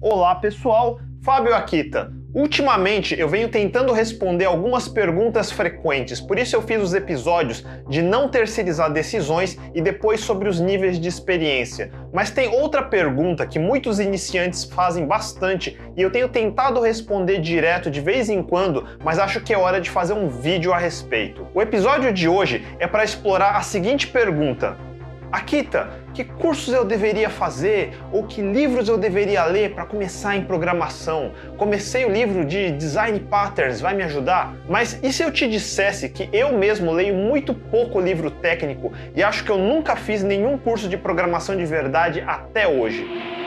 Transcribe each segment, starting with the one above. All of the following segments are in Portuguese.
Olá pessoal, Fábio Akita. Ultimamente eu venho tentando responder algumas perguntas frequentes, por isso eu fiz os episódios de não terceirizar decisões e depois sobre os níveis de experiência. Mas tem outra pergunta que muitos iniciantes fazem bastante e eu tenho tentado responder direto de vez em quando, mas acho que é hora de fazer um vídeo a respeito. O episódio de hoje é para explorar a seguinte pergunta: Akita, que cursos eu deveria fazer ou que livros eu deveria ler para começar em programação? Comecei o livro de Design Patterns, vai me ajudar? Mas e se eu te dissesse que eu mesmo leio muito pouco livro técnico e acho que eu nunca fiz nenhum curso de programação de verdade até hoje?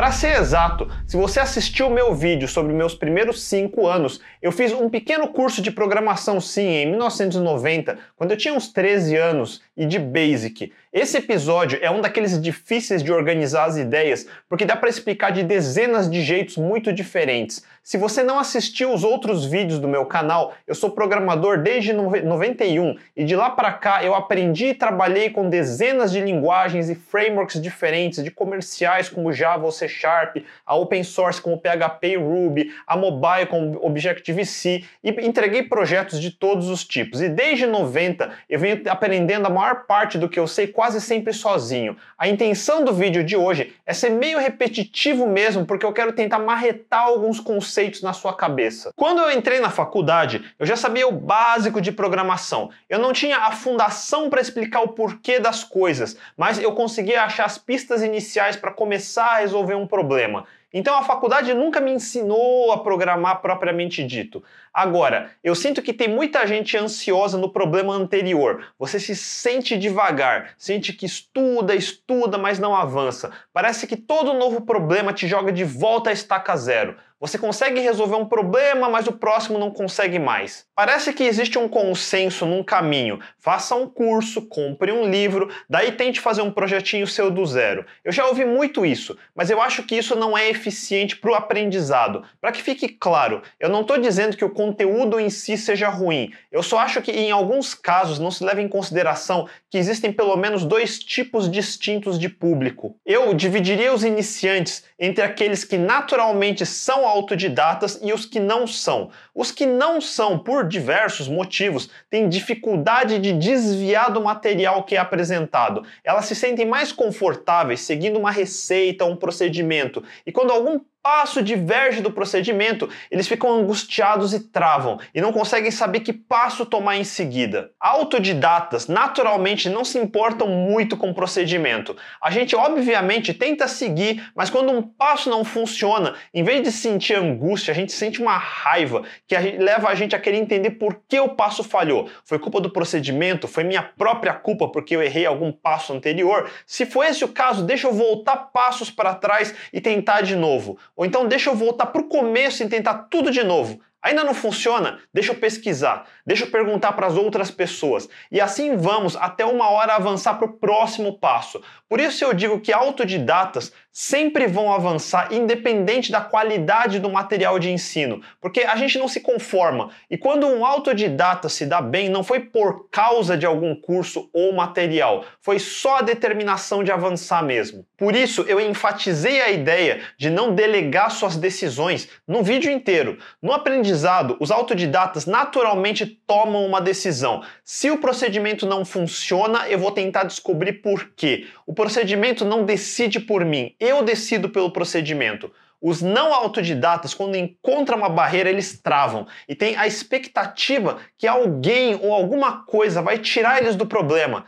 Para ser exato, se você assistiu meu vídeo sobre meus primeiros 5 anos, eu fiz um pequeno curso de programação sim em 1990, quando eu tinha uns 13 anos, e de Basic. Esse episódio é um daqueles difíceis de organizar as ideias, porque dá para explicar de dezenas de jeitos muito diferentes. Se você não assistiu os outros vídeos do meu canal, eu sou programador desde 91 e de lá para cá eu aprendi e trabalhei com dezenas de linguagens e frameworks diferentes, de comerciais como Java ou C Sharp, a open source como PHP e Ruby, a mobile com Objective-C e entreguei projetos de todos os tipos. E desde 90 eu venho aprendendo a maior parte do que eu sei quase sempre sozinho. A intenção do vídeo de hoje é ser meio repetitivo mesmo, porque eu quero tentar marretar alguns conceitos na sua cabeça. Quando eu entrei na faculdade, eu já sabia o básico de programação. Eu não tinha a fundação para explicar o porquê das coisas, mas eu conseguia achar as pistas iniciais para começar a resolver um problema. Então a faculdade nunca me ensinou a programar propriamente dito. Agora, eu sinto que tem muita gente ansiosa no problema anterior. Você se sente devagar, sente que estuda, estuda, mas não avança. Parece que todo novo problema te joga de volta à estaca zero. Você consegue resolver um problema, mas o próximo não consegue mais. Parece que existe um consenso num caminho. Faça um curso, compre um livro, daí tente fazer um projetinho seu do zero. Eu já ouvi muito isso, mas eu acho que isso não é eficiente para o aprendizado. Para que fique claro, eu não estou dizendo que o conteúdo em si seja ruim. Eu só acho que em alguns casos não se leva em consideração que existem pelo menos dois tipos distintos de público. Eu dividiria os iniciantes entre aqueles que naturalmente são autodidatas e os que não são. Os que não são, por diversos motivos, têm dificuldade de desviar do material que é apresentado. Elas se sentem mais confortáveis seguindo uma receita, um procedimento. E quando algum passo diverge do procedimento, eles ficam angustiados e travam e não conseguem saber que passo tomar em seguida. Autodidatas naturalmente não se importam muito com o procedimento. A gente obviamente tenta seguir, mas quando um passo não funciona, em vez de sentir angústia, a gente sente uma raiva que leva a gente a querer entender por que o passo falhou. Foi culpa do procedimento? Foi minha própria culpa porque eu errei algum passo anterior? Se for esse o caso, deixa eu voltar passos para trás e tentar de novo. Ou então deixa eu voltar para o começo e tentar tudo de novo. Ainda não funciona? Deixa eu pesquisar, deixa eu perguntar para as outras pessoas. E assim vamos até uma hora avançar para o próximo passo. Por isso eu digo que autodidatas sempre vão avançar independente da qualidade do material de ensino, porque a gente não se conforma. E quando um autodidata se dá bem, não foi por causa de algum curso ou material, foi só a determinação de avançar mesmo. Por isso eu enfatizei a ideia de não delegar suas decisões no vídeo inteiro. No aprendizado, os autodidatas naturalmente tomam uma decisão. Se o procedimento não funciona, eu vou tentar descobrir por quê. O procedimento não decide por mim, eu decido pelo procedimento. Os não autodidatas, quando encontram uma barreira, eles travam e tem a expectativa que alguém ou alguma coisa vai tirar eles do problema.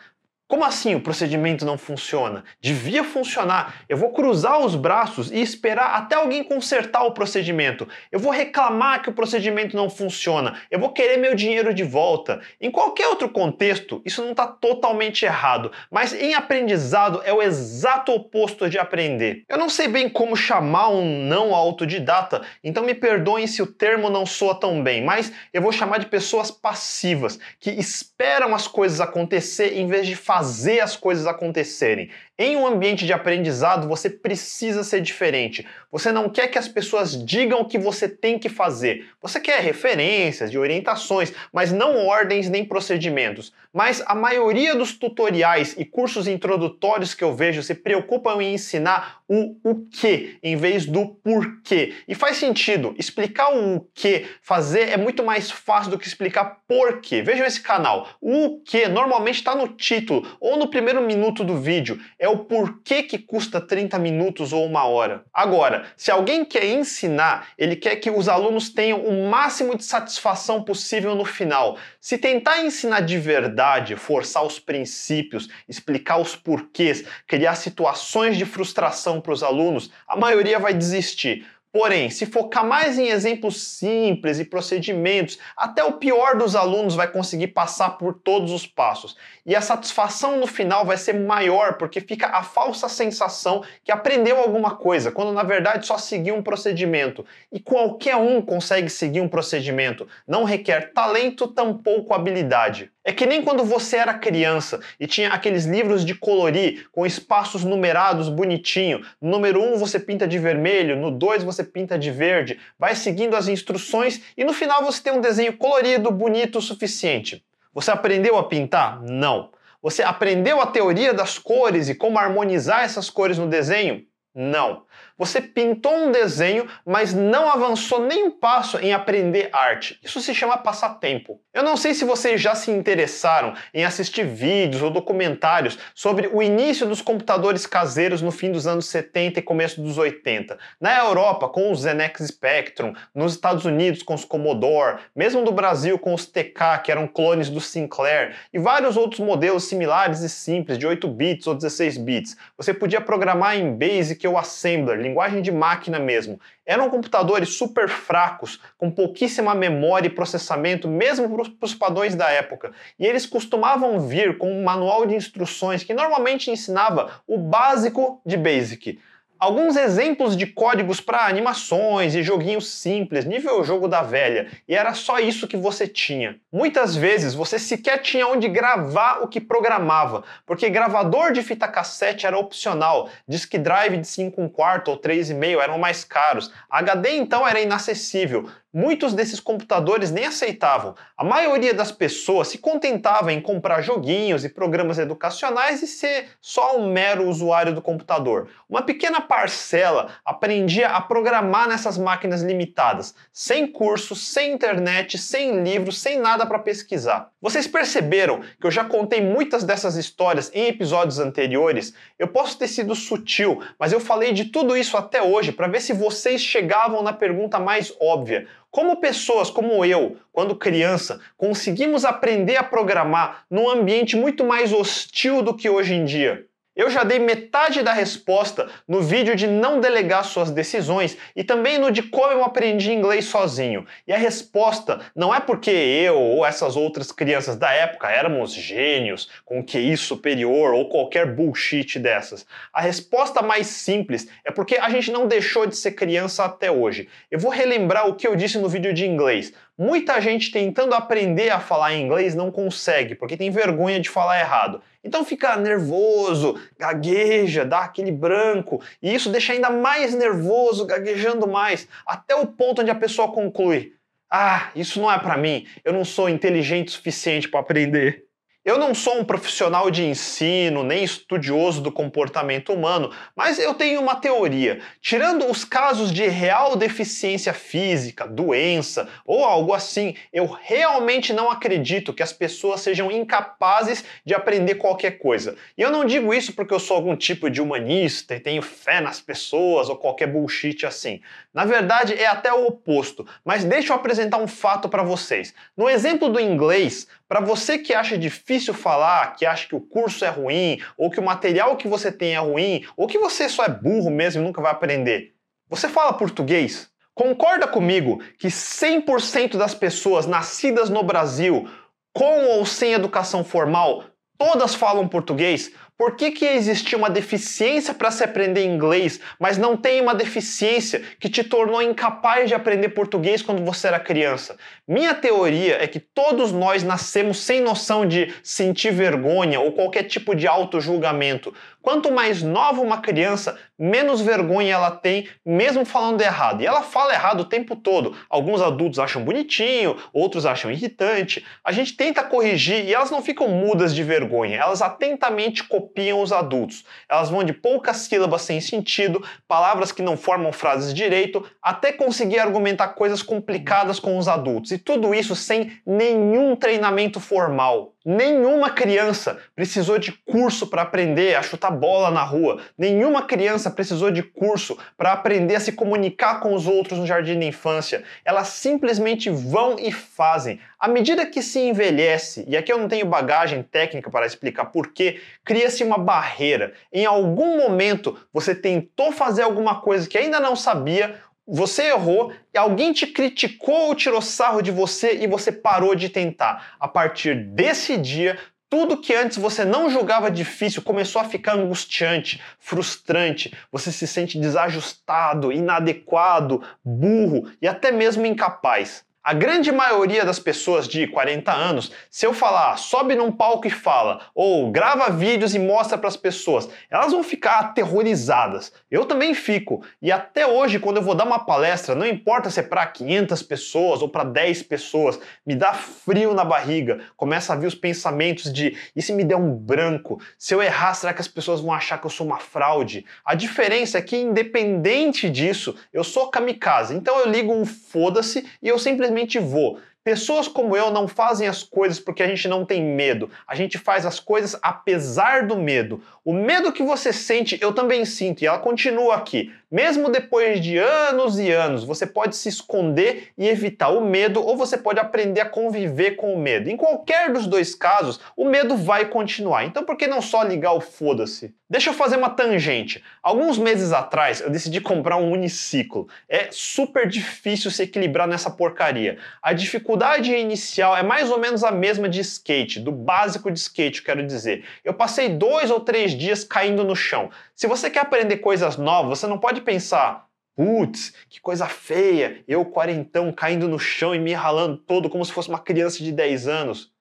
Como assim o procedimento não funciona? Devia funcionar. Eu vou cruzar os braços e esperar até alguém consertar o procedimento. Eu vou reclamar que o procedimento não funciona. Eu vou querer meu dinheiro de volta. Em qualquer outro contexto, isso não está totalmente errado, mas em aprendizado é o exato oposto de aprender. Eu não sei bem como chamar um não autodidata, então me perdoem se o termo não soa tão bem, mas eu vou chamar de pessoas passivas, que esperam as coisas acontecer em vez de fazer fazer as coisas acontecerem. Em um ambiente de aprendizado, você precisa ser diferente. Você não quer que as pessoas digam o que você tem que fazer. Você quer referências e orientações, mas não ordens nem procedimentos. Mas a maioria dos tutoriais e cursos introdutórios que eu vejo se preocupam em ensinar o o que em vez do porquê. E faz sentido. Explicar o que fazer é muito mais fácil do que explicar porquê. Vejam esse canal. O que normalmente está no título ou no primeiro minuto do vídeo. É o porquê que custa 30 minutos ou uma hora. Agora, se alguém quer ensinar, ele quer que os alunos tenham o máximo de satisfação possível no final. Se tentar ensinar de verdade, forçar os princípios, explicar os porquês, criar situações de frustração para os alunos, a maioria vai desistir. Porém, se focar mais em exemplos simples e procedimentos, até o pior dos alunos vai conseguir passar por todos os passos. E a satisfação no final vai ser maior porque fica a falsa sensação que aprendeu alguma coisa, quando na verdade só seguiu um procedimento. E qualquer um consegue seguir um procedimento, não requer talento, tampouco habilidade. É que nem quando você era criança e tinha aqueles livros de colorir com espaços numerados bonitinho. No número 1 um você pinta de vermelho, no 2 você pinta de verde, vai seguindo as instruções e no final você tem um desenho colorido, bonito o suficiente. Você aprendeu a pintar? Não. Você aprendeu a teoria das cores e como harmonizar essas cores no desenho? Não. Você pintou um desenho, mas não avançou nem um passo em aprender arte. Isso se chama passatempo. Eu não sei se vocês já se interessaram em assistir vídeos ou documentários sobre o início dos computadores caseiros no fim dos anos 70 e começo dos 80. Na Europa, com os ZenX Spectrum, nos Estados Unidos com os Commodore, mesmo no Brasil com os TK, que eram clones do Sinclair, e vários outros modelos similares e simples de 8 bits ou 16 bits. Você podia programar em Basic ou Assembler, linguagem de máquina mesmo. Eram computadores super fracos, com pouquíssima memória e processamento, mesmo para os padrões da época. E eles costumavam vir com um manual de instruções que normalmente ensinava o básico de Basic. Alguns exemplos de códigos para animações e joguinhos simples, nível jogo da velha, e era só isso que você tinha. Muitas vezes você sequer tinha onde gravar o que programava, porque gravador de fita cassete era opcional, disk drive de 5 quarto ou 3,5 eram mais caros, HD então era inacessível, Muitos desses computadores nem aceitavam. A maioria das pessoas se contentava em comprar joguinhos e programas educacionais e ser só um mero usuário do computador. Uma pequena parcela aprendia a programar nessas máquinas limitadas, sem curso, sem internet, sem livros, sem nada para pesquisar. Vocês perceberam que eu já contei muitas dessas histórias em episódios anteriores? Eu posso ter sido sutil, mas eu falei de tudo isso até hoje para ver se vocês chegavam na pergunta mais óbvia. Como pessoas como eu, quando criança, conseguimos aprender a programar num ambiente muito mais hostil do que hoje em dia? Eu já dei metade da resposta no vídeo de não delegar suas decisões e também no de como eu aprendi inglês sozinho. E a resposta não é porque eu ou essas outras crianças da época éramos gênios, com QI superior ou qualquer bullshit dessas. A resposta mais simples é porque a gente não deixou de ser criança até hoje. Eu vou relembrar o que eu disse no vídeo de inglês. Muita gente tentando aprender a falar inglês não consegue, porque tem vergonha de falar errado. Então fica nervoso, gagueja, dá aquele branco, e isso deixa ainda mais nervoso, gaguejando mais, até o ponto onde a pessoa conclui: "Ah, isso não é para mim. Eu não sou inteligente o suficiente para aprender". Eu não sou um profissional de ensino, nem estudioso do comportamento humano, mas eu tenho uma teoria. Tirando os casos de real deficiência física, doença ou algo assim, eu realmente não acredito que as pessoas sejam incapazes de aprender qualquer coisa. E eu não digo isso porque eu sou algum tipo de humanista e tenho fé nas pessoas ou qualquer bullshit assim. Na verdade, é até o oposto. Mas deixa eu apresentar um fato para vocês. No exemplo do inglês, para você que acha difícil falar, que acha que o curso é ruim, ou que o material que você tem é ruim, ou que você só é burro mesmo e nunca vai aprender, você fala português? Concorda comigo que 100% das pessoas nascidas no Brasil, com ou sem educação formal, todas falam português? Por que, que existia uma deficiência para se aprender inglês, mas não tem uma deficiência que te tornou incapaz de aprender português quando você era criança? Minha teoria é que todos nós nascemos sem noção de sentir vergonha ou qualquer tipo de auto-julgamento. Quanto mais nova uma criança, menos vergonha ela tem, mesmo falando errado. E ela fala errado o tempo todo. Alguns adultos acham bonitinho, outros acham irritante. A gente tenta corrigir e elas não ficam mudas de vergonha, elas atentamente copiam os adultos. Elas vão de poucas sílabas sem sentido, palavras que não formam frases direito, até conseguir argumentar coisas complicadas com os adultos. E tudo isso sem nenhum treinamento formal. Nenhuma criança precisou de curso para aprender a chutar bola na rua. Nenhuma criança precisou de curso para aprender a se comunicar com os outros no jardim da infância. Elas simplesmente vão e fazem. À medida que se envelhece, e aqui eu não tenho bagagem técnica para explicar porquê, cria-se uma barreira. Em algum momento você tentou fazer alguma coisa que ainda não sabia, você errou, alguém te criticou ou tirou sarro de você e você parou de tentar. A partir desse dia, tudo que antes você não julgava difícil começou a ficar angustiante, frustrante. Você se sente desajustado, inadequado, burro e até mesmo incapaz. A grande maioria das pessoas de 40 anos, se eu falar sobe num palco e fala, ou grava vídeos e mostra para as pessoas, elas vão ficar aterrorizadas. Eu também fico. E até hoje, quando eu vou dar uma palestra, não importa se é para 500 pessoas ou para 10 pessoas, me dá frio na barriga. Começa a vir os pensamentos de e se me der um branco? Se eu errar, será que as pessoas vão achar que eu sou uma fraude? A diferença é que, independente disso, eu sou kamikaze. Então eu ligo um foda-se e eu simplesmente simplesmente vou. Pessoas como eu não fazem as coisas porque a gente não tem medo. A gente faz as coisas apesar do medo. O medo que você sente, eu também sinto, e ela continua aqui. Mesmo depois de anos e anos, você pode se esconder e evitar o medo, ou você pode aprender a conviver com o medo. Em qualquer dos dois casos, o medo vai continuar. Então, por que não só ligar o foda-se? Deixa eu fazer uma tangente. Alguns meses atrás, eu decidi comprar um uniciclo. É super difícil se equilibrar nessa porcaria. A dificuldade inicial é mais ou menos a mesma de skate, do básico de skate, quero dizer. Eu passei dois ou três dias caindo no chão. Se você quer aprender coisas novas, você não pode pensar, putz, que coisa feia, eu quarentão caindo no chão e me ralando todo como se fosse uma criança de 10 anos.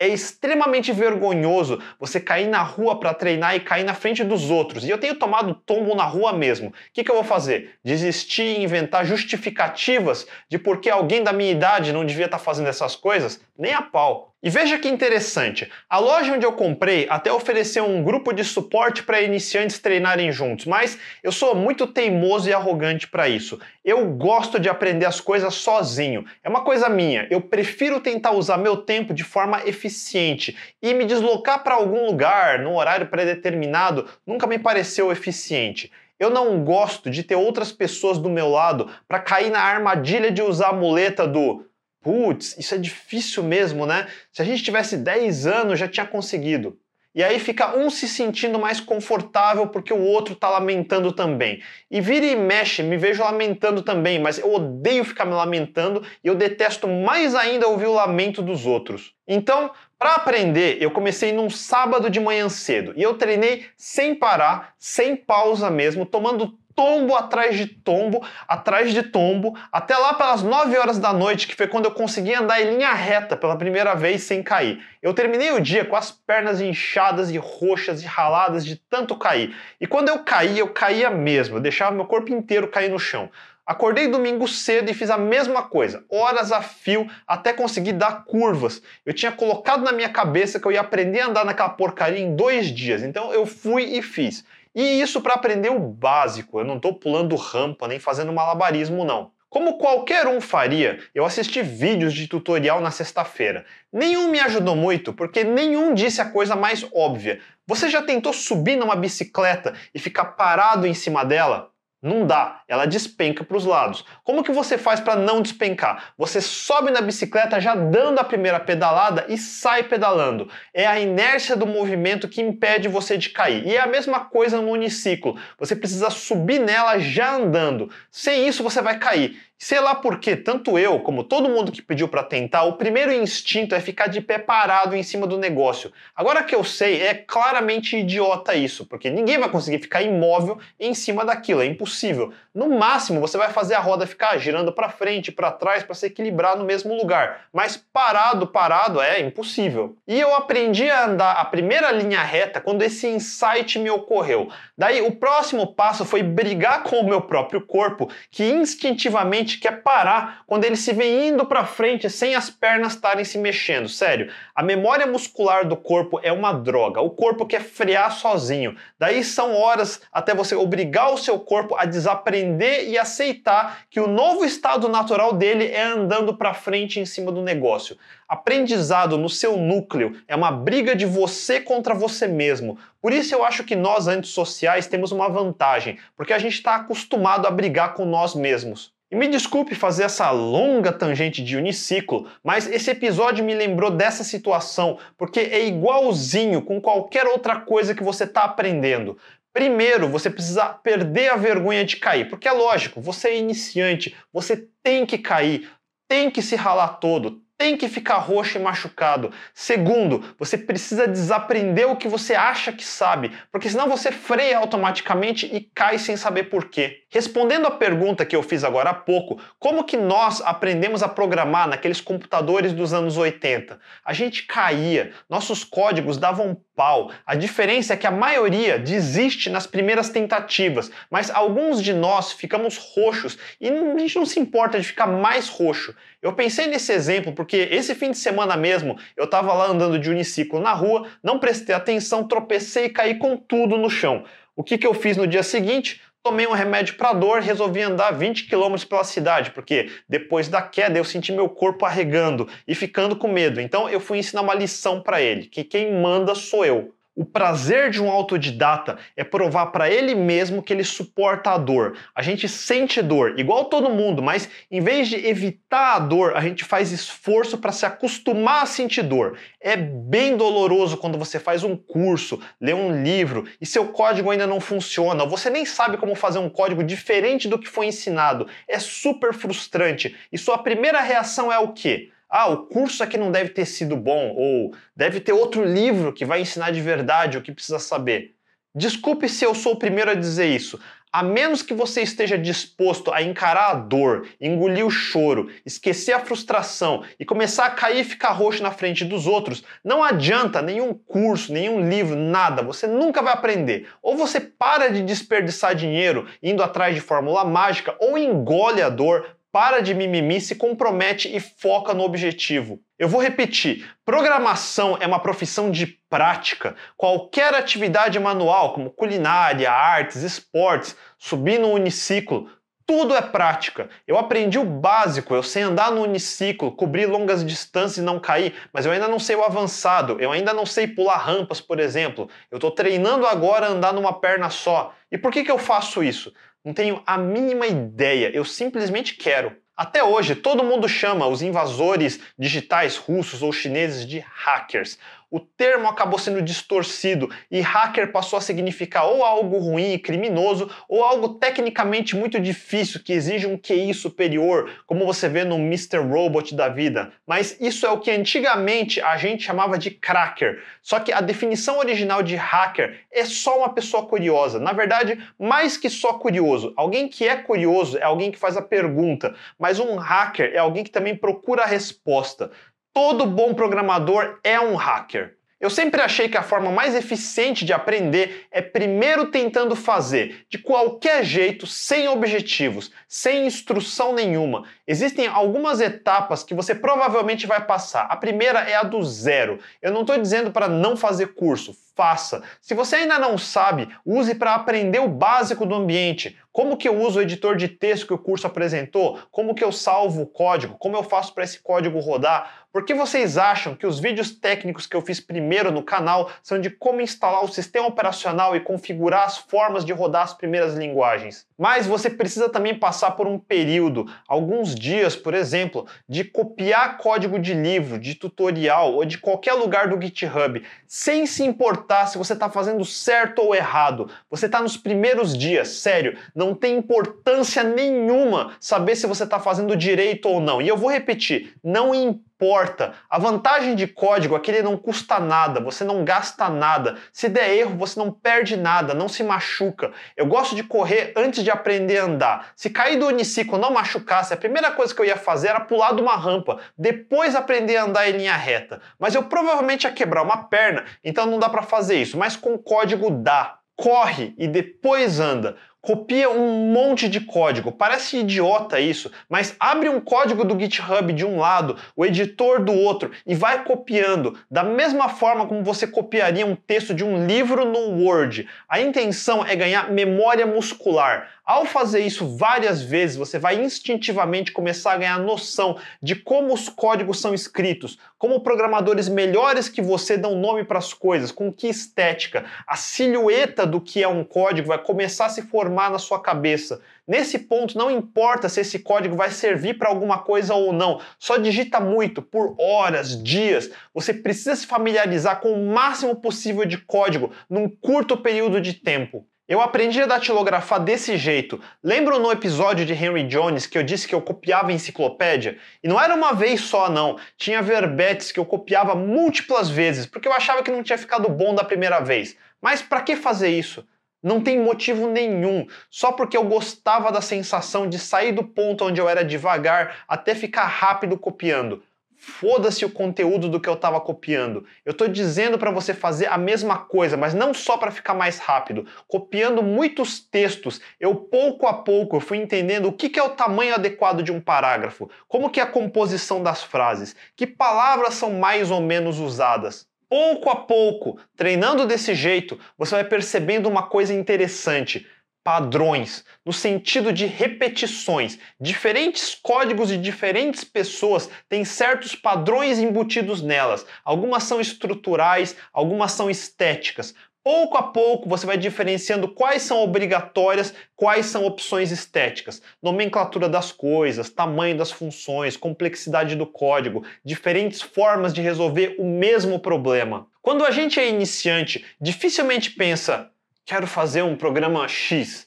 É extremamente vergonhoso você cair na rua para treinar e cair na frente dos outros. E eu tenho tomado tombo na rua mesmo. O que, que eu vou fazer? Desistir e inventar justificativas de por que alguém da minha idade não devia estar tá fazendo essas coisas? Nem a pau. E veja que interessante, a loja onde eu comprei até ofereceu um grupo de suporte para iniciantes treinarem juntos, mas eu sou muito teimoso e arrogante para isso. Eu gosto de aprender as coisas sozinho, é uma coisa minha. Eu prefiro tentar usar meu tempo de forma eficiente e me deslocar para algum lugar num horário pré-determinado nunca me pareceu eficiente. Eu não gosto de ter outras pessoas do meu lado para cair na armadilha de usar a muleta do Putz, isso é difícil mesmo, né? Se a gente tivesse 10 anos, já tinha conseguido. E aí fica um se sentindo mais confortável porque o outro tá lamentando também. E vira e mexe, me vejo lamentando também, mas eu odeio ficar me lamentando e eu detesto mais ainda ouvir o lamento dos outros. Então, para aprender, eu comecei num sábado de manhã cedo e eu treinei sem parar, sem pausa mesmo, tomando tombo atrás de tombo, atrás de tombo, até lá pelas 9 horas da noite, que foi quando eu consegui andar em linha reta pela primeira vez sem cair. Eu terminei o dia com as pernas inchadas e roxas e raladas de tanto cair. E quando eu caí, eu caía mesmo, eu deixava meu corpo inteiro cair no chão. Acordei domingo cedo e fiz a mesma coisa, horas a fio até conseguir dar curvas. Eu tinha colocado na minha cabeça que eu ia aprender a andar naquela porcaria em dois dias, então eu fui e fiz. E isso para aprender o básico, eu não estou pulando rampa nem fazendo malabarismo não. Como qualquer um faria, eu assisti vídeos de tutorial na sexta-feira. Nenhum me ajudou muito, porque nenhum disse a coisa mais óbvia. Você já tentou subir numa bicicleta e ficar parado em cima dela? Não dá, ela despenca para os lados. Como que você faz para não despencar? Você sobe na bicicleta já dando a primeira pedalada e sai pedalando. É a inércia do movimento que impede você de cair. E é a mesma coisa no uniciclo. Você precisa subir nela já andando. Sem isso você vai cair. Sei lá porque, tanto eu como todo mundo que pediu para tentar, o primeiro instinto é ficar de pé parado em cima do negócio. Agora que eu sei, é claramente idiota isso, porque ninguém vai conseguir ficar imóvel em cima daquilo, é impossível. No máximo, você vai fazer a roda ficar girando para frente, para trás, para se equilibrar no mesmo lugar, mas parado, parado é impossível. E eu aprendi a andar a primeira linha reta quando esse insight me ocorreu. Daí o próximo passo foi brigar com o meu próprio corpo, que instintivamente gente quer parar quando ele se vê indo para frente sem as pernas estarem se mexendo. Sério, a memória muscular do corpo é uma droga. O corpo quer frear sozinho. Daí são horas até você obrigar o seu corpo a desaprender e aceitar que o novo estado natural dele é andando para frente em cima do negócio. Aprendizado no seu núcleo é uma briga de você contra você mesmo. Por isso eu acho que nós antissociais temos uma vantagem, porque a gente está acostumado a brigar com nós mesmos. E me desculpe fazer essa longa tangente de uniciclo, mas esse episódio me lembrou dessa situação, porque é igualzinho com qualquer outra coisa que você está aprendendo. Primeiro, você precisa perder a vergonha de cair, porque é lógico, você é iniciante, você tem que cair, tem que se ralar todo, tem que ficar roxo e machucado. Segundo, você precisa desaprender o que você acha que sabe, porque senão você freia automaticamente e cai sem saber por quê. Respondendo à pergunta que eu fiz agora há pouco, como que nós aprendemos a programar naqueles computadores dos anos 80? A gente caía, nossos códigos davam pau. A diferença é que a maioria desiste nas primeiras tentativas, mas alguns de nós ficamos roxos e a gente não se importa de ficar mais roxo. Eu pensei nesse exemplo porque esse fim de semana mesmo eu estava lá andando de uniciclo na rua, não prestei atenção, tropecei e caí com tudo no chão. O que, que eu fiz no dia seguinte? Tomei um remédio para dor, resolvi andar 20 km pela cidade, porque depois da queda eu senti meu corpo arregando e ficando com medo. Então eu fui ensinar uma lição para ele, que quem manda sou eu. O prazer de um autodidata é provar para ele mesmo que ele suporta a dor. A gente sente dor, igual todo mundo, mas em vez de evitar a dor, a gente faz esforço para se acostumar a sentir dor. É bem doloroso quando você faz um curso, lê um livro e seu código ainda não funciona, você nem sabe como fazer um código diferente do que foi ensinado. É super frustrante. E sua primeira reação é o quê? Ah, o curso aqui não deve ter sido bom, ou deve ter outro livro que vai ensinar de verdade o que precisa saber. Desculpe se eu sou o primeiro a dizer isso. A menos que você esteja disposto a encarar a dor, engolir o choro, esquecer a frustração e começar a cair e ficar roxo na frente dos outros, não adianta nenhum curso, nenhum livro, nada. Você nunca vai aprender. Ou você para de desperdiçar dinheiro indo atrás de fórmula mágica, ou engole a dor, para de mimimi, se compromete e foca no objetivo. Eu vou repetir: programação é uma profissão de prática. Qualquer atividade manual, como culinária, artes, esportes, subir no uniciclo, tudo é prática. Eu aprendi o básico, eu sei andar no uniciclo, cobrir longas distâncias e não cair, mas eu ainda não sei o avançado, eu ainda não sei pular rampas, por exemplo. Eu estou treinando agora a andar numa perna só. E por que, que eu faço isso? Não tenho a mínima ideia, eu simplesmente quero. Até hoje, todo mundo chama os invasores digitais russos ou chineses de hackers o termo acabou sendo distorcido e hacker passou a significar ou algo ruim e criminoso ou algo tecnicamente muito difícil que exige um QI superior, como você vê no Mr. Robot da vida. Mas isso é o que antigamente a gente chamava de cracker. Só que a definição original de hacker é só uma pessoa curiosa. Na verdade, mais que só curioso. Alguém que é curioso é alguém que faz a pergunta, mas um hacker é alguém que também procura a resposta. Todo bom programador é um hacker. Eu sempre achei que a forma mais eficiente de aprender é primeiro tentando fazer, de qualquer jeito, sem objetivos, sem instrução nenhuma. Existem algumas etapas que você provavelmente vai passar. A primeira é a do zero. Eu não estou dizendo para não fazer curso, faça. Se você ainda não sabe, use para aprender o básico do ambiente. Como que eu uso o editor de texto que o curso apresentou? Como que eu salvo o código? Como eu faço para esse código rodar? Por que vocês acham que os vídeos técnicos que eu fiz primeiro no canal são de como instalar o sistema operacional e configurar as formas de rodar as primeiras linguagens? Mas você precisa também passar por um período, alguns dias, por exemplo, de copiar código de livro, de tutorial ou de qualquer lugar do GitHub, sem se importar se você está fazendo certo ou errado. Você está nos primeiros dias, sério. Não tem importância nenhuma saber se você está fazendo direito ou não. E eu vou repetir: não importa importa. A vantagem de código é que ele não custa nada, você não gasta nada. Se der erro, você não perde nada, não se machuca. Eu gosto de correr antes de aprender a andar. Se cair do uniciclo não machucasse, a primeira coisa que eu ia fazer era pular de uma rampa, depois aprender a andar em linha reta. Mas eu provavelmente ia quebrar uma perna, então não dá para fazer isso. Mas com código dá. Corre e depois anda copia um monte de código. Parece idiota isso, mas abre um código do GitHub de um lado, o editor do outro e vai copiando, da mesma forma como você copiaria um texto de um livro no Word. A intenção é ganhar memória muscular. Ao fazer isso várias vezes, você vai instintivamente começar a ganhar noção de como os códigos são escritos, como programadores melhores que você dão nome para as coisas, com que estética. A silhueta do que é um código vai começar a se formar na sua cabeça. Nesse ponto, não importa se esse código vai servir para alguma coisa ou não, só digita muito, por horas, dias. Você precisa se familiarizar com o máximo possível de código num curto período de tempo. Eu aprendi a datilografar desse jeito. Lembram no episódio de Henry Jones que eu disse que eu copiava enciclopédia? E não era uma vez só, não. Tinha verbetes que eu copiava múltiplas vezes, porque eu achava que não tinha ficado bom da primeira vez. Mas para que fazer isso? Não tem motivo nenhum, só porque eu gostava da sensação de sair do ponto onde eu era devagar até ficar rápido copiando. Foda-se o conteúdo do que eu estava copiando. Eu estou dizendo para você fazer a mesma coisa, mas não só para ficar mais rápido. Copiando muitos textos, eu pouco a pouco fui entendendo o que, que é o tamanho adequado de um parágrafo, como que é a composição das frases, que palavras são mais ou menos usadas. Pouco a pouco, treinando desse jeito, você vai percebendo uma coisa interessante padrões, no sentido de repetições. Diferentes códigos de diferentes pessoas têm certos padrões embutidos nelas. Algumas são estruturais, algumas são estéticas. Pouco a pouco você vai diferenciando quais são obrigatórias, quais são opções estéticas. Nomenclatura das coisas, tamanho das funções, complexidade do código, diferentes formas de resolver o mesmo problema. Quando a gente é iniciante, dificilmente pensa, quero fazer um programa X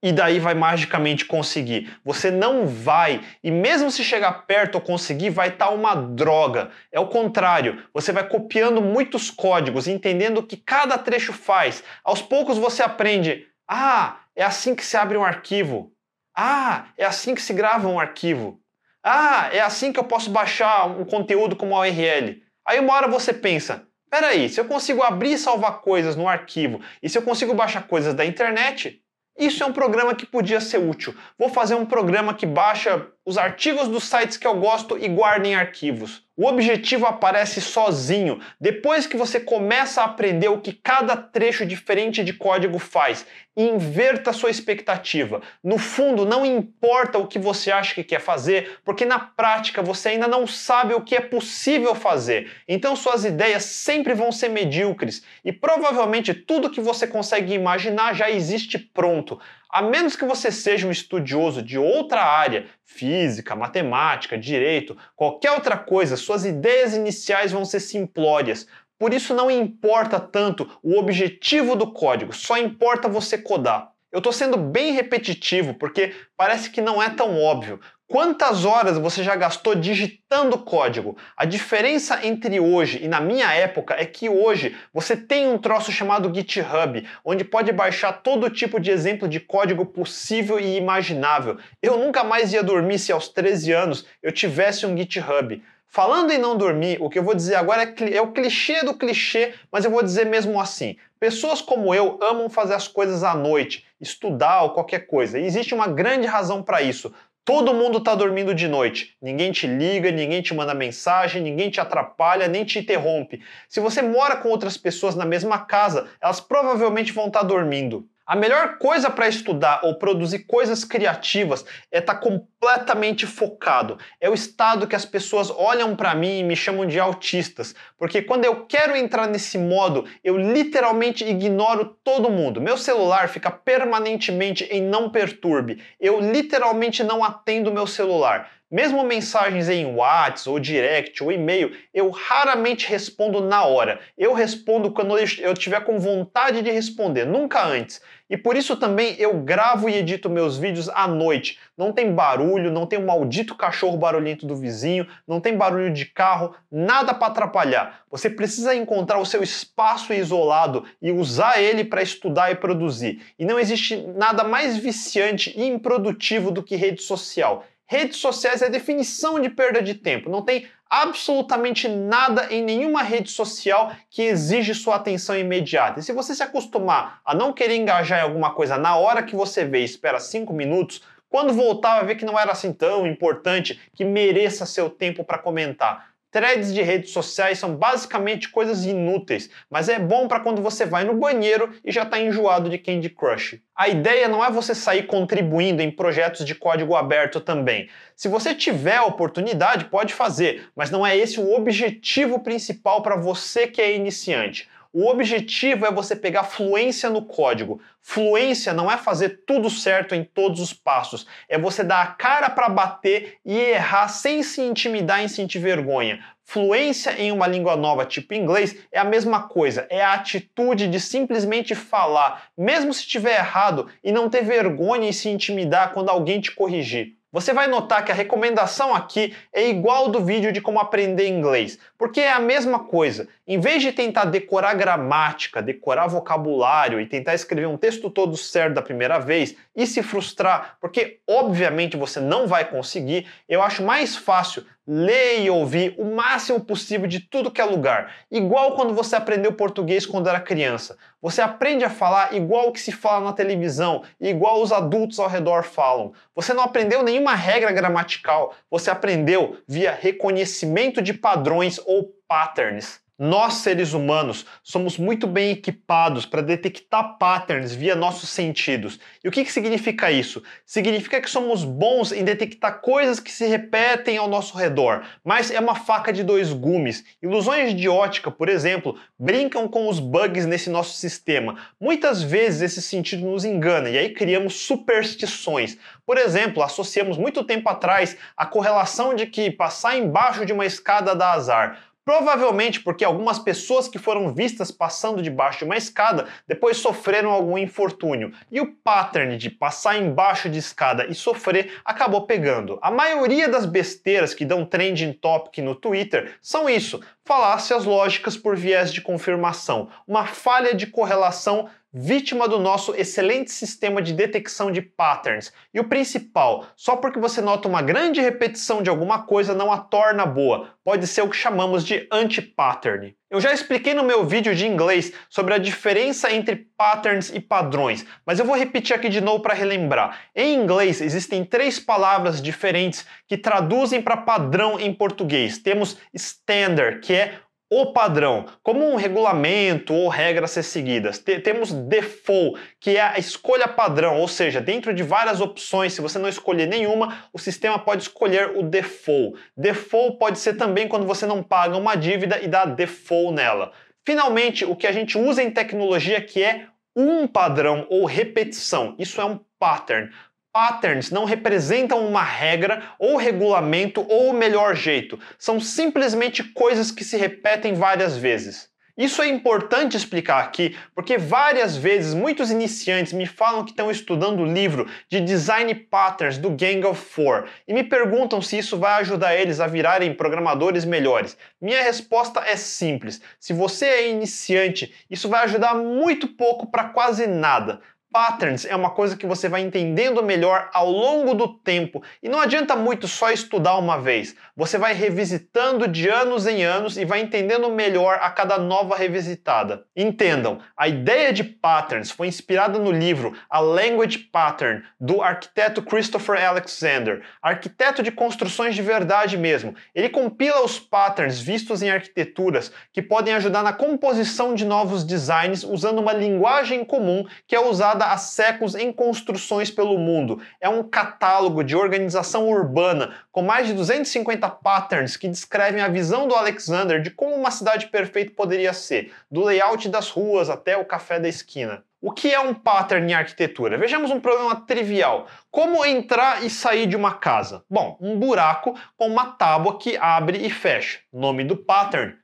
e daí vai magicamente conseguir. Você não vai, e mesmo se chegar perto ou conseguir, vai estar tá uma droga. É o contrário, você vai copiando muitos códigos, entendendo o que cada trecho faz. Aos poucos você aprende: ah, é assim que se abre um arquivo. Ah, é assim que se grava um arquivo. Ah, é assim que eu posso baixar um conteúdo como a URL. Aí uma hora você pensa: Peraí, se eu consigo abrir e salvar coisas no arquivo e se eu consigo baixar coisas da internet, isso é um programa que podia ser útil. Vou fazer um programa que baixa os artigos dos sites que eu gosto e guarda em arquivos. O objetivo aparece sozinho, depois que você começa a aprender o que cada trecho diferente de código faz. Inverta sua expectativa. No fundo, não importa o que você acha que quer fazer, porque na prática você ainda não sabe o que é possível fazer. Então suas ideias sempre vão ser medíocres e provavelmente tudo que você consegue imaginar já existe pronto. A menos que você seja um estudioso de outra área, física, matemática, direito, qualquer outra coisa, suas ideias iniciais vão ser simplórias. Por isso não importa tanto o objetivo do código, só importa você codar. Eu estou sendo bem repetitivo porque parece que não é tão óbvio. Quantas horas você já gastou digitando código? A diferença entre hoje e na minha época é que hoje você tem um troço chamado GitHub, onde pode baixar todo tipo de exemplo de código possível e imaginável. Eu nunca mais ia dormir se aos 13 anos eu tivesse um GitHub. Falando em não dormir, o que eu vou dizer agora é, é o clichê do clichê, mas eu vou dizer mesmo assim. Pessoas como eu amam fazer as coisas à noite, estudar ou qualquer coisa. E existe uma grande razão para isso. Todo mundo está dormindo de noite. Ninguém te liga, ninguém te manda mensagem, ninguém te atrapalha, nem te interrompe. Se você mora com outras pessoas na mesma casa, elas provavelmente vão estar tá dormindo. A melhor coisa para estudar ou produzir coisas criativas é estar tá completamente focado. É o estado que as pessoas olham para mim e me chamam de autistas, porque quando eu quero entrar nesse modo, eu literalmente ignoro todo mundo. Meu celular fica permanentemente em não perturbe. Eu literalmente não atendo meu celular. Mesmo mensagens em WhatsApp ou direct ou e-mail, eu raramente respondo na hora. Eu respondo quando eu estiver com vontade de responder, nunca antes. E por isso também eu gravo e edito meus vídeos à noite. Não tem barulho, não tem o maldito cachorro barulhento do vizinho, não tem barulho de carro, nada para atrapalhar. Você precisa encontrar o seu espaço isolado e usar ele para estudar e produzir. E não existe nada mais viciante e improdutivo do que rede social. Redes sociais é definição de perda de tempo. Não tem absolutamente nada em nenhuma rede social que exige sua atenção imediata. E se você se acostumar a não querer engajar em alguma coisa na hora que você vê e espera cinco minutos, quando voltar vai ver que não era assim tão importante que mereça seu tempo para comentar. Threads de redes sociais são basicamente coisas inúteis, mas é bom para quando você vai no banheiro e já está enjoado de Candy Crush. A ideia não é você sair contribuindo em projetos de código aberto também. Se você tiver a oportunidade, pode fazer, mas não é esse o objetivo principal para você que é iniciante. O objetivo é você pegar fluência no código. Fluência não é fazer tudo certo em todos os passos, é você dar a cara para bater e errar sem se intimidar e sentir vergonha. Fluência em uma língua nova, tipo inglês, é a mesma coisa, é a atitude de simplesmente falar, mesmo se estiver errado, e não ter vergonha e se intimidar quando alguém te corrigir. Você vai notar que a recomendação aqui é igual do vídeo de como aprender inglês, porque é a mesma coisa. Em vez de tentar decorar gramática, decorar vocabulário e tentar escrever um texto todo certo da primeira vez e se frustrar, porque obviamente você não vai conseguir, eu acho mais fácil ler e ouvir o máximo possível de tudo que é lugar. Igual quando você aprendeu português quando era criança. Você aprende a falar igual o que se fala na televisão, igual os adultos ao redor falam. Você não aprendeu nenhuma regra gramatical, você aprendeu via reconhecimento de padrões ou patterns. Nós, seres humanos, somos muito bem equipados para detectar patterns via nossos sentidos. E o que, que significa isso? Significa que somos bons em detectar coisas que se repetem ao nosso redor, mas é uma faca de dois gumes. Ilusões de ótica, por exemplo, brincam com os bugs nesse nosso sistema. Muitas vezes esse sentido nos engana e aí criamos superstições. Por exemplo, associamos muito tempo atrás a correlação de que passar embaixo de uma escada dá azar. Provavelmente porque algumas pessoas que foram vistas passando debaixo de uma escada depois sofreram algum infortúnio. E o pattern de passar embaixo de escada e sofrer acabou pegando. A maioria das besteiras que dão trending topic no Twitter são isso: falácias lógicas por viés de confirmação, uma falha de correlação vítima do nosso excelente sistema de detecção de patterns. E o principal, só porque você nota uma grande repetição de alguma coisa não a torna boa. Pode ser o que chamamos de anti-pattern. Eu já expliquei no meu vídeo de inglês sobre a diferença entre patterns e padrões, mas eu vou repetir aqui de novo para relembrar. Em inglês existem três palavras diferentes que traduzem para padrão em português. Temos standard, que é o padrão, como um regulamento ou regras a ser seguidas. temos default, que é a escolha padrão, ou seja, dentro de várias opções, se você não escolher nenhuma, o sistema pode escolher o default. Default pode ser também quando você não paga uma dívida e dá default nela. Finalmente, o que a gente usa em tecnologia que é um padrão ou repetição. Isso é um pattern. Patterns não representam uma regra ou regulamento ou o melhor jeito, são simplesmente coisas que se repetem várias vezes. Isso é importante explicar aqui, porque várias vezes muitos iniciantes me falam que estão estudando o livro de Design Patterns do Gang of Four e me perguntam se isso vai ajudar eles a virarem programadores melhores. Minha resposta é simples: se você é iniciante, isso vai ajudar muito pouco para quase nada. Patterns é uma coisa que você vai entendendo melhor ao longo do tempo e não adianta muito só estudar uma vez. Você vai revisitando de anos em anos e vai entendendo melhor a cada nova revisitada. Entendam, a ideia de patterns foi inspirada no livro A Language Pattern do arquiteto Christopher Alexander, arquiteto de construções de verdade mesmo. Ele compila os patterns vistos em arquiteturas que podem ajudar na composição de novos designs usando uma linguagem comum que é usada há séculos em construções pelo mundo. É um catálogo de organização urbana com mais de 250 patterns que descrevem a visão do Alexander de como uma cidade perfeita poderia ser, do layout das ruas até o café da esquina. O que é um pattern em arquitetura? Vejamos um problema trivial. Como entrar e sair de uma casa? Bom, um buraco com uma tábua que abre e fecha. Nome do pattern: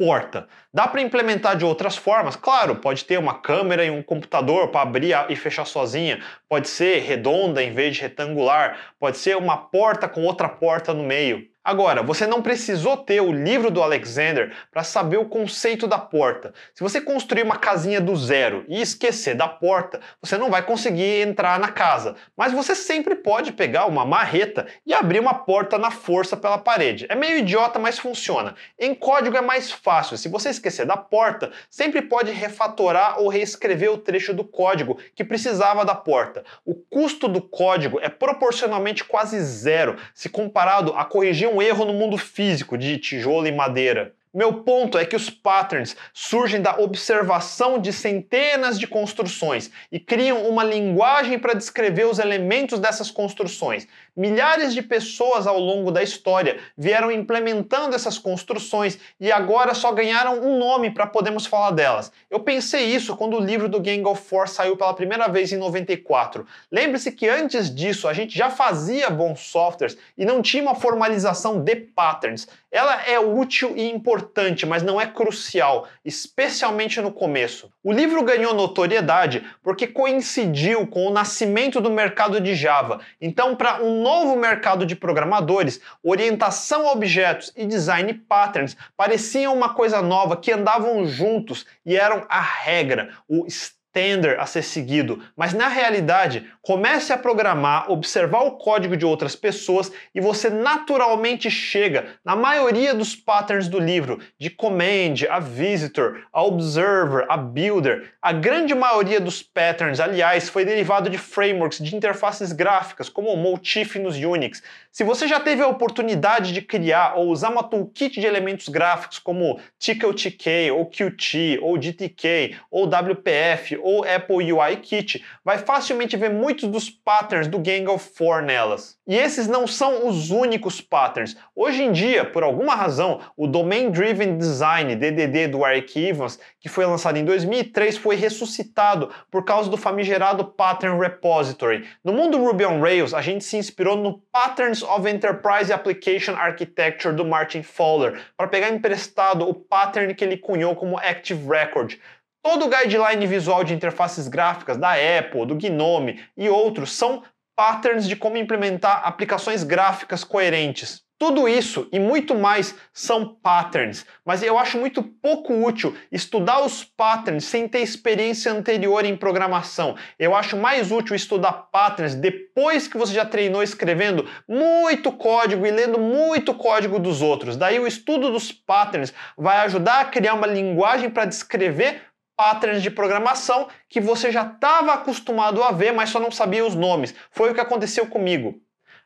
porta. Dá para implementar de outras formas? Claro, pode ter uma câmera e um computador para abrir e fechar sozinha, pode ser redonda em vez de retangular, pode ser uma porta com outra porta no meio. Agora, você não precisou ter o livro do Alexander para saber o conceito da porta. Se você construir uma casinha do zero e esquecer da porta, você não vai conseguir entrar na casa. Mas você sempre pode pegar uma marreta e abrir uma porta na força pela parede. É meio idiota, mas funciona. Em código é mais fácil. Se você esquecer da porta, sempre pode refatorar ou reescrever o trecho do código que precisava da porta. O custo do código é proporcionalmente quase zero se comparado a corrigir um erro no mundo físico de tijolo e madeira. Meu ponto é que os patterns surgem da observação de centenas de construções e criam uma linguagem para descrever os elementos dessas construções. Milhares de pessoas ao longo da história vieram implementando essas construções e agora só ganharam um nome para podermos falar delas. Eu pensei isso quando o livro do Gang of Four saiu pela primeira vez em 94. Lembre-se que antes disso a gente já fazia bons softwares e não tinha uma formalização de patterns. Ela é útil e importante, mas não é crucial, especialmente no começo. O livro ganhou notoriedade porque coincidiu com o nascimento do mercado de Java. Então, para um novo mercado de programadores, orientação a objetos e design patterns pareciam uma coisa nova que andavam juntos e eram a regra, o standard a ser seguido, mas na realidade, comece a programar, observar o código de outras pessoas e você naturalmente chega na maioria dos patterns do livro, de command, a visitor, a observer, a builder. A grande maioria dos patterns, aliás, foi derivado de frameworks de interfaces gráficas, como o Motif nos Unix. Se você já teve a oportunidade de criar ou usar uma toolkit de elementos gráficos como TickleTK, ou Qt, ou GTK, ou WPF, ou Apple UI Kit, vai facilmente ver muitos dos patterns do Gang of Four nelas. E esses não são os únicos patterns. Hoje em dia, por alguma razão, o Domain Driven Design, DDD do Eric Evans, que foi lançado em 2003, foi ressuscitado por causa do famigerado Pattern Repository. No mundo Ruby on Rails, a gente se inspirou no Patterns of Enterprise Application Architecture do Martin Fowler, para pegar emprestado o pattern que ele cunhou como Active Record. Todo o guideline visual de interfaces gráficas da Apple, do Gnome e outros são patterns de como implementar aplicações gráficas coerentes. Tudo isso e muito mais são patterns, mas eu acho muito pouco útil estudar os patterns sem ter experiência anterior em programação. Eu acho mais útil estudar patterns depois que você já treinou escrevendo muito código e lendo muito código dos outros. Daí o estudo dos patterns vai ajudar a criar uma linguagem para descrever patterns de programação que você já estava acostumado a ver, mas só não sabia os nomes. Foi o que aconteceu comigo.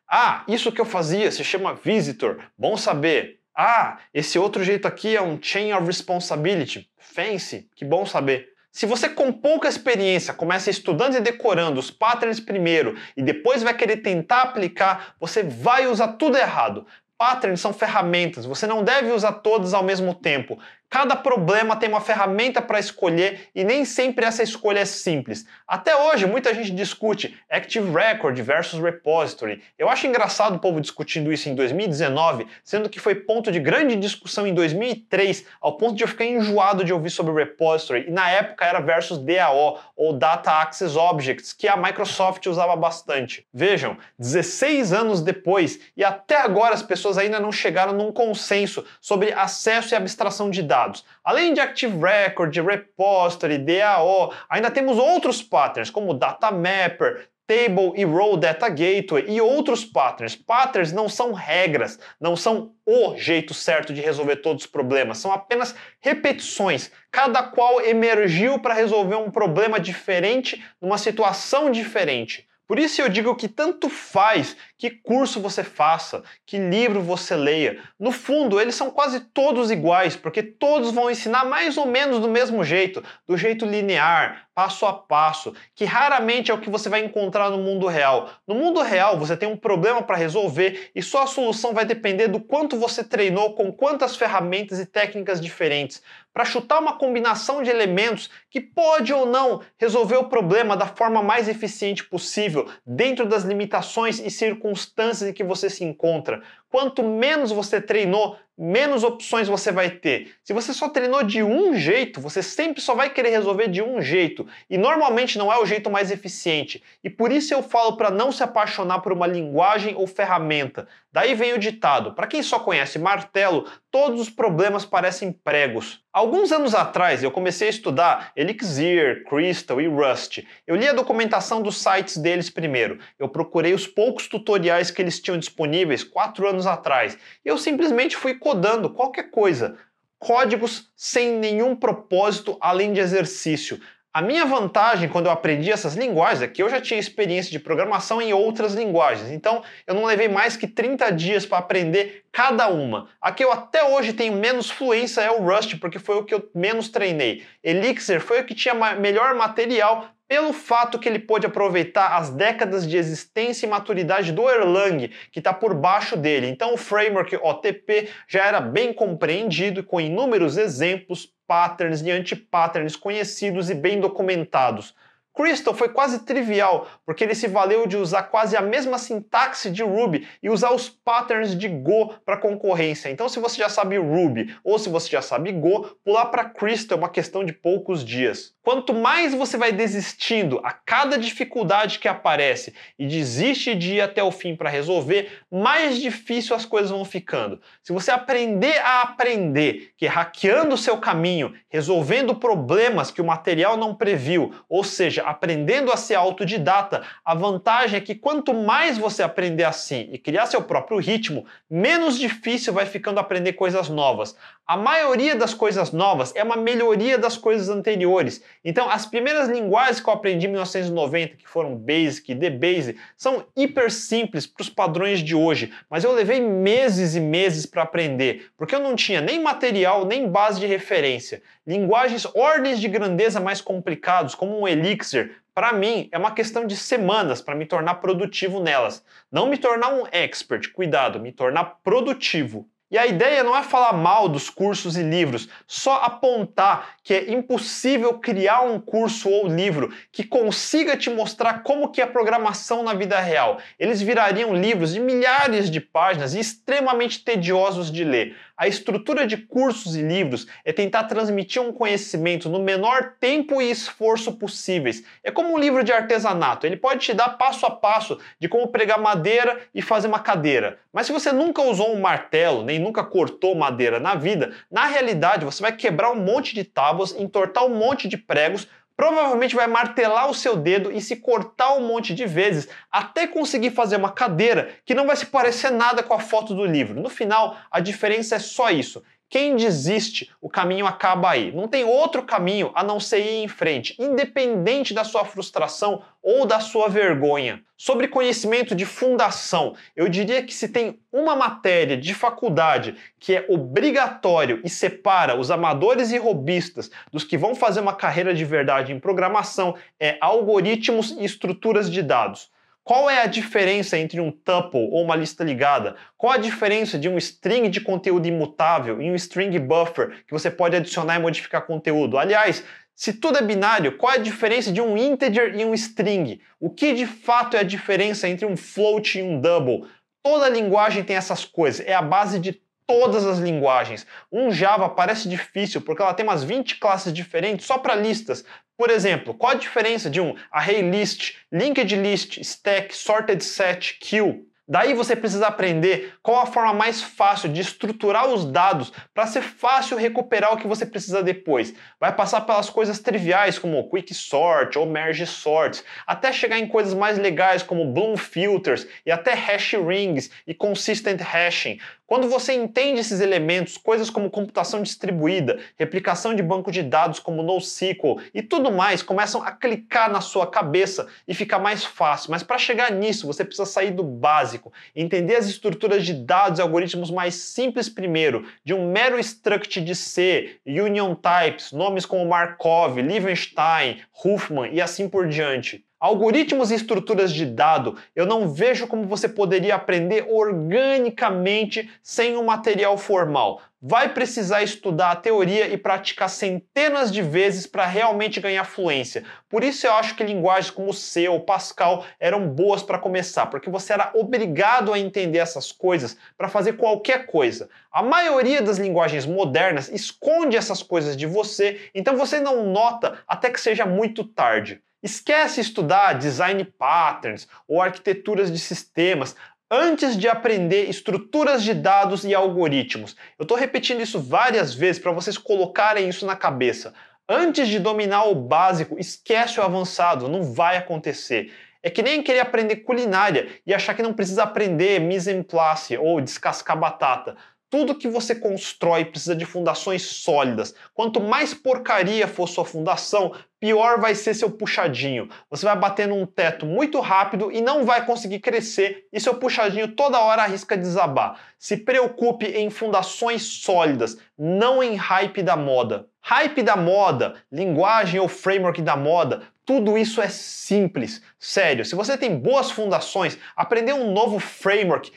Ah, isso que eu fazia se chama visitor, bom saber. Ah, esse outro jeito aqui é um chain of responsibility, fancy, que bom saber. Se você com pouca experiência começa estudando e decorando os patterns primeiro e depois vai querer tentar aplicar, você vai usar tudo errado. Patterns são ferramentas, você não deve usar todas ao mesmo tempo. Cada problema tem uma ferramenta para escolher e nem sempre essa escolha é simples. Até hoje, muita gente discute Active Record versus Repository. Eu acho engraçado o povo discutindo isso em 2019, sendo que foi ponto de grande discussão em 2003, ao ponto de eu ficar enjoado de ouvir sobre Repository, e na época era versus DAO, ou Data Access Objects, que a Microsoft usava bastante. Vejam, 16 anos depois, e até agora as pessoas ainda não chegaram num consenso sobre acesso e abstração de dados dados. Além de Active Record, Repository, DAO, ainda temos outros patterns como Data Mapper, Table e Row Data Gateway e outros patterns. Patterns não são regras, não são o jeito certo de resolver todos os problemas, são apenas repetições, cada qual emergiu para resolver um problema diferente numa situação diferente. Por isso eu digo que tanto faz que curso você faça, que livro você leia. No fundo, eles são quase todos iguais, porque todos vão ensinar mais ou menos do mesmo jeito, do jeito linear, passo a passo, que raramente é o que você vai encontrar no mundo real. No mundo real, você tem um problema para resolver e sua solução vai depender do quanto você treinou com quantas ferramentas e técnicas diferentes. Para chutar uma combinação de elementos que pode ou não resolver o problema da forma mais eficiente possível, dentro das limitações e circunstâncias em que você se encontra. Quanto menos você treinou, menos opções você vai ter. Se você só treinou de um jeito, você sempre só vai querer resolver de um jeito, e normalmente não é o jeito mais eficiente. E por isso eu falo para não se apaixonar por uma linguagem ou ferramenta. Daí vem o ditado: para quem só conhece martelo, todos os problemas parecem pregos. Alguns anos atrás eu comecei a estudar Elixir, Crystal e Rust. Eu li a documentação dos sites deles primeiro. Eu procurei os poucos tutoriais que eles tinham disponíveis quatro anos atrás. Eu simplesmente fui codando qualquer coisa. Códigos sem nenhum propósito além de exercício. A minha vantagem quando eu aprendi essas linguagens é que eu já tinha experiência de programação em outras linguagens, então eu não levei mais que 30 dias para aprender cada uma. A que eu até hoje tenho menos fluência é o Rust, porque foi o que eu menos treinei. Elixir foi o que tinha melhor material pelo fato que ele pôde aproveitar as décadas de existência e maturidade do Erlang, que está por baixo dele. Então o framework OTP já era bem compreendido, com inúmeros exemplos, patterns e anti-patterns conhecidos e bem documentados. Crystal foi quase trivial, porque ele se valeu de usar quase a mesma sintaxe de Ruby e usar os patterns de Go para concorrência. Então, se você já sabe Ruby ou se você já sabe Go, pular para Crystal é uma questão de poucos dias. Quanto mais você vai desistindo a cada dificuldade que aparece e desiste de ir até o fim para resolver, mais difícil as coisas vão ficando. Se você aprender a aprender, que hackeando o seu caminho, resolvendo problemas que o material não previu, ou seja, aprendendo a ser autodidata, a vantagem é que quanto mais você aprender assim e criar seu próprio ritmo, menos difícil vai ficando aprender coisas novas. A maioria das coisas novas é uma melhoria das coisas anteriores. Então, as primeiras linguagens que eu aprendi em 1990, que foram Basic e DBase, são hiper simples para os padrões de hoje, mas eu levei meses e meses para aprender, porque eu não tinha nem material, nem base de referência. Linguagens ordens de grandeza mais complicados, como um Elixir, para mim é uma questão de semanas para me tornar produtivo nelas. Não me tornar um expert, cuidado, me tornar produtivo. E a ideia não é falar mal dos cursos e livros, só apontar que é impossível criar um curso ou livro que consiga te mostrar como que é programação na vida real. Eles virariam livros de milhares de páginas e extremamente tediosos de ler. A estrutura de cursos e livros é tentar transmitir um conhecimento no menor tempo e esforço possíveis. É como um livro de artesanato, ele pode te dar passo a passo de como pregar madeira e fazer uma cadeira. Mas se você nunca usou um martelo, nem nunca cortou madeira na vida, na realidade você vai quebrar um monte de tábuas, entortar um monte de pregos, provavelmente vai martelar o seu dedo e se cortar um monte de vezes até conseguir fazer uma cadeira que não vai se parecer nada com a foto do livro. No final, a diferença é só isso. Quem desiste, o caminho acaba aí. Não tem outro caminho a não ser ir em frente, independente da sua frustração ou da sua vergonha. Sobre conhecimento de fundação, eu diria que se tem uma matéria de faculdade que é obrigatório e separa os amadores e robistas dos que vão fazer uma carreira de verdade em programação, é algoritmos e estruturas de dados. Qual é a diferença entre um tuple ou uma lista ligada? Qual a diferença de um string de conteúdo imutável e um string buffer que você pode adicionar e modificar conteúdo? Aliás, se tudo é binário, qual é a diferença de um integer e um string? O que de fato é a diferença entre um float e um double? Toda linguagem tem essas coisas, é a base de todas as linguagens. Um Java parece difícil porque ela tem umas 20 classes diferentes só para listas. Por exemplo, qual a diferença de um array list, linked list, stack, sorted set, queue? Daí você precisa aprender qual a forma mais fácil de estruturar os dados para ser fácil recuperar o que você precisa depois. Vai passar pelas coisas triviais como quick sort ou merge sorts, até chegar em coisas mais legais como bloom filters e até hash rings e consistent hashing. Quando você entende esses elementos, coisas como computação distribuída, replicação de banco de dados como NoSQL e tudo mais começam a clicar na sua cabeça e fica mais fácil. Mas para chegar nisso, você precisa sair do básico, entender as estruturas de dados e algoritmos mais simples primeiro, de um mero struct de C, union types, nomes como Markov, Liebenstein, Huffman e assim por diante. Algoritmos e estruturas de dado, eu não vejo como você poderia aprender organicamente sem um material formal. Vai precisar estudar a teoria e praticar centenas de vezes para realmente ganhar fluência. Por isso eu acho que linguagens como C ou Pascal eram boas para começar, porque você era obrigado a entender essas coisas para fazer qualquer coisa. A maioria das linguagens modernas esconde essas coisas de você, então você não nota até que seja muito tarde. Esquece estudar design patterns ou arquiteturas de sistemas antes de aprender estruturas de dados e algoritmos. Eu estou repetindo isso várias vezes para vocês colocarem isso na cabeça. Antes de dominar o básico, esquece o avançado, não vai acontecer. É que nem querer aprender culinária e achar que não precisa aprender mise en place ou descascar batata. Tudo que você constrói precisa de fundações sólidas. Quanto mais porcaria for sua fundação, pior vai ser seu puxadinho. Você vai bater num teto muito rápido e não vai conseguir crescer, e seu puxadinho toda hora arrisca desabar. Se preocupe em fundações sólidas, não em hype da moda. Hype da moda, linguagem ou framework da moda, tudo isso é simples. Sério, se você tem boas fundações, aprender um novo framework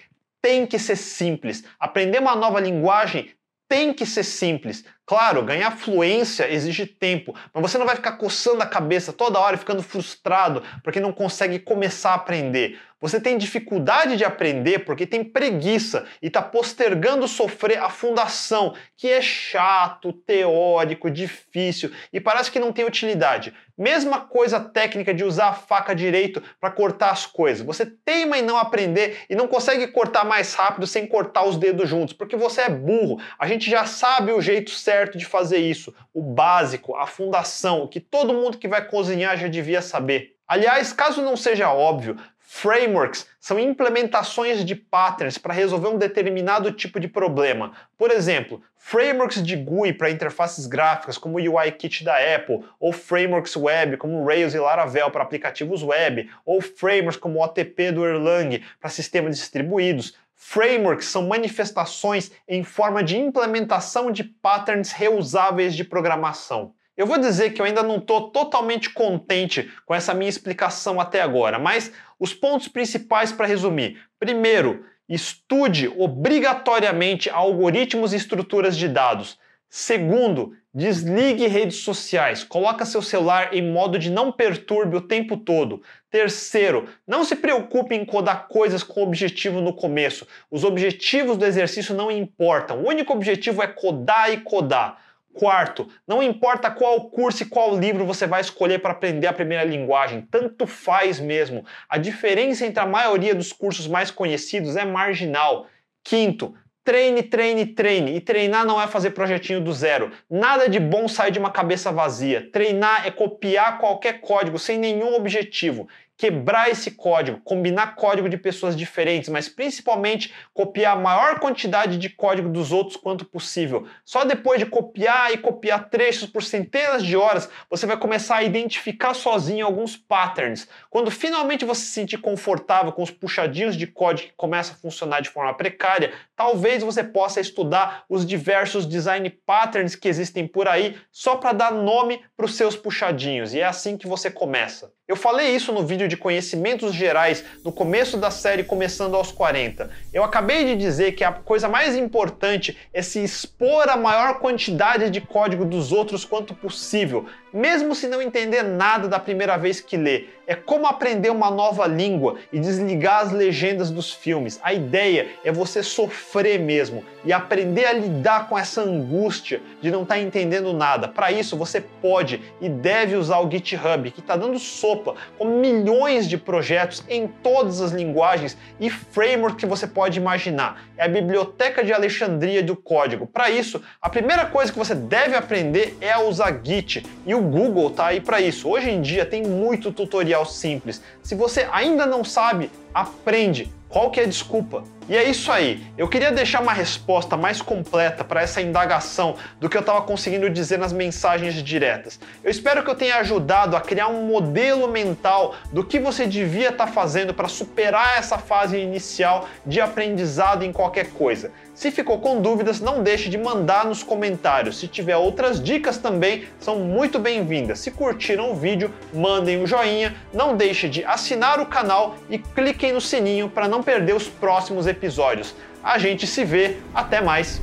tem que ser simples. Aprender uma nova linguagem tem que ser simples. Claro, ganhar fluência exige tempo, mas você não vai ficar coçando a cabeça toda hora e ficando frustrado porque não consegue começar a aprender. Você tem dificuldade de aprender porque tem preguiça e está postergando sofrer a fundação, que é chato, teórico, difícil e parece que não tem utilidade. Mesma coisa técnica de usar a faca direito para cortar as coisas. Você teima em não aprender e não consegue cortar mais rápido sem cortar os dedos juntos, porque você é burro. A gente já sabe o jeito certo de fazer isso, o básico, a fundação, o que todo mundo que vai cozinhar já devia saber. Aliás, caso não seja óbvio, Frameworks são implementações de patterns para resolver um determinado tipo de problema. Por exemplo, frameworks de GUI para interfaces gráficas, como o UIKit da Apple, ou frameworks web, como Rails e Laravel para aplicativos web, ou frameworks como o OTP do Erlang para sistemas distribuídos. Frameworks são manifestações em forma de implementação de patterns reusáveis de programação. Eu vou dizer que eu ainda não estou totalmente contente com essa minha explicação até agora, mas os pontos principais para resumir. Primeiro, estude obrigatoriamente algoritmos e estruturas de dados. Segundo, desligue redes sociais, coloque seu celular em modo de não perturbe o tempo todo. Terceiro, não se preocupe em codar coisas com objetivo no começo. Os objetivos do exercício não importam. O único objetivo é codar e codar. Quarto, não importa qual curso e qual livro você vai escolher para aprender a primeira linguagem, tanto faz mesmo. A diferença entre a maioria dos cursos mais conhecidos é marginal. Quinto, treine, treine, treine. E treinar não é fazer projetinho do zero. Nada de bom sai de uma cabeça vazia. Treinar é copiar qualquer código sem nenhum objetivo quebrar esse código, combinar código de pessoas diferentes, mas principalmente copiar a maior quantidade de código dos outros quanto possível. Só depois de copiar e copiar trechos por centenas de horas, você vai começar a identificar sozinho alguns patterns. Quando finalmente você se sentir confortável com os puxadinhos de código que começam a funcionar de forma precária, talvez você possa estudar os diversos design patterns que existem por aí só para dar nome para os seus puxadinhos. E é assim que você começa. Eu falei isso no vídeo de conhecimentos gerais no começo da série Começando aos 40. Eu acabei de dizer que a coisa mais importante é se expor a maior quantidade de código dos outros quanto possível, mesmo se não entender nada da primeira vez que lê. É como aprender uma nova língua e desligar as legendas dos filmes. A ideia é você sofrer mesmo e aprender a lidar com essa angústia de não estar tá entendendo nada. Para isso, você pode e deve usar o GitHub, que está dando sopa com milhões de projetos em todas as linguagens e frameworks que você pode imaginar. É a biblioteca de Alexandria do código. Para isso, a primeira coisa que você deve aprender é a usar Git e o Google está aí para isso. Hoje em dia tem muito tutorial simples. Se você ainda não sabe, aprende. Qual que é a desculpa? E é isso aí. Eu queria deixar uma resposta mais completa para essa indagação do que eu estava conseguindo dizer nas mensagens diretas. Eu espero que eu tenha ajudado a criar um modelo mental do que você devia estar tá fazendo para superar essa fase inicial de aprendizado em qualquer coisa. Se ficou com dúvidas, não deixe de mandar nos comentários. Se tiver outras dicas também, são muito bem-vindas. Se curtiram o vídeo, mandem um joinha, não deixe de assinar o canal e cliquem no sininho para não perder os próximos episódios. A gente se vê, até mais!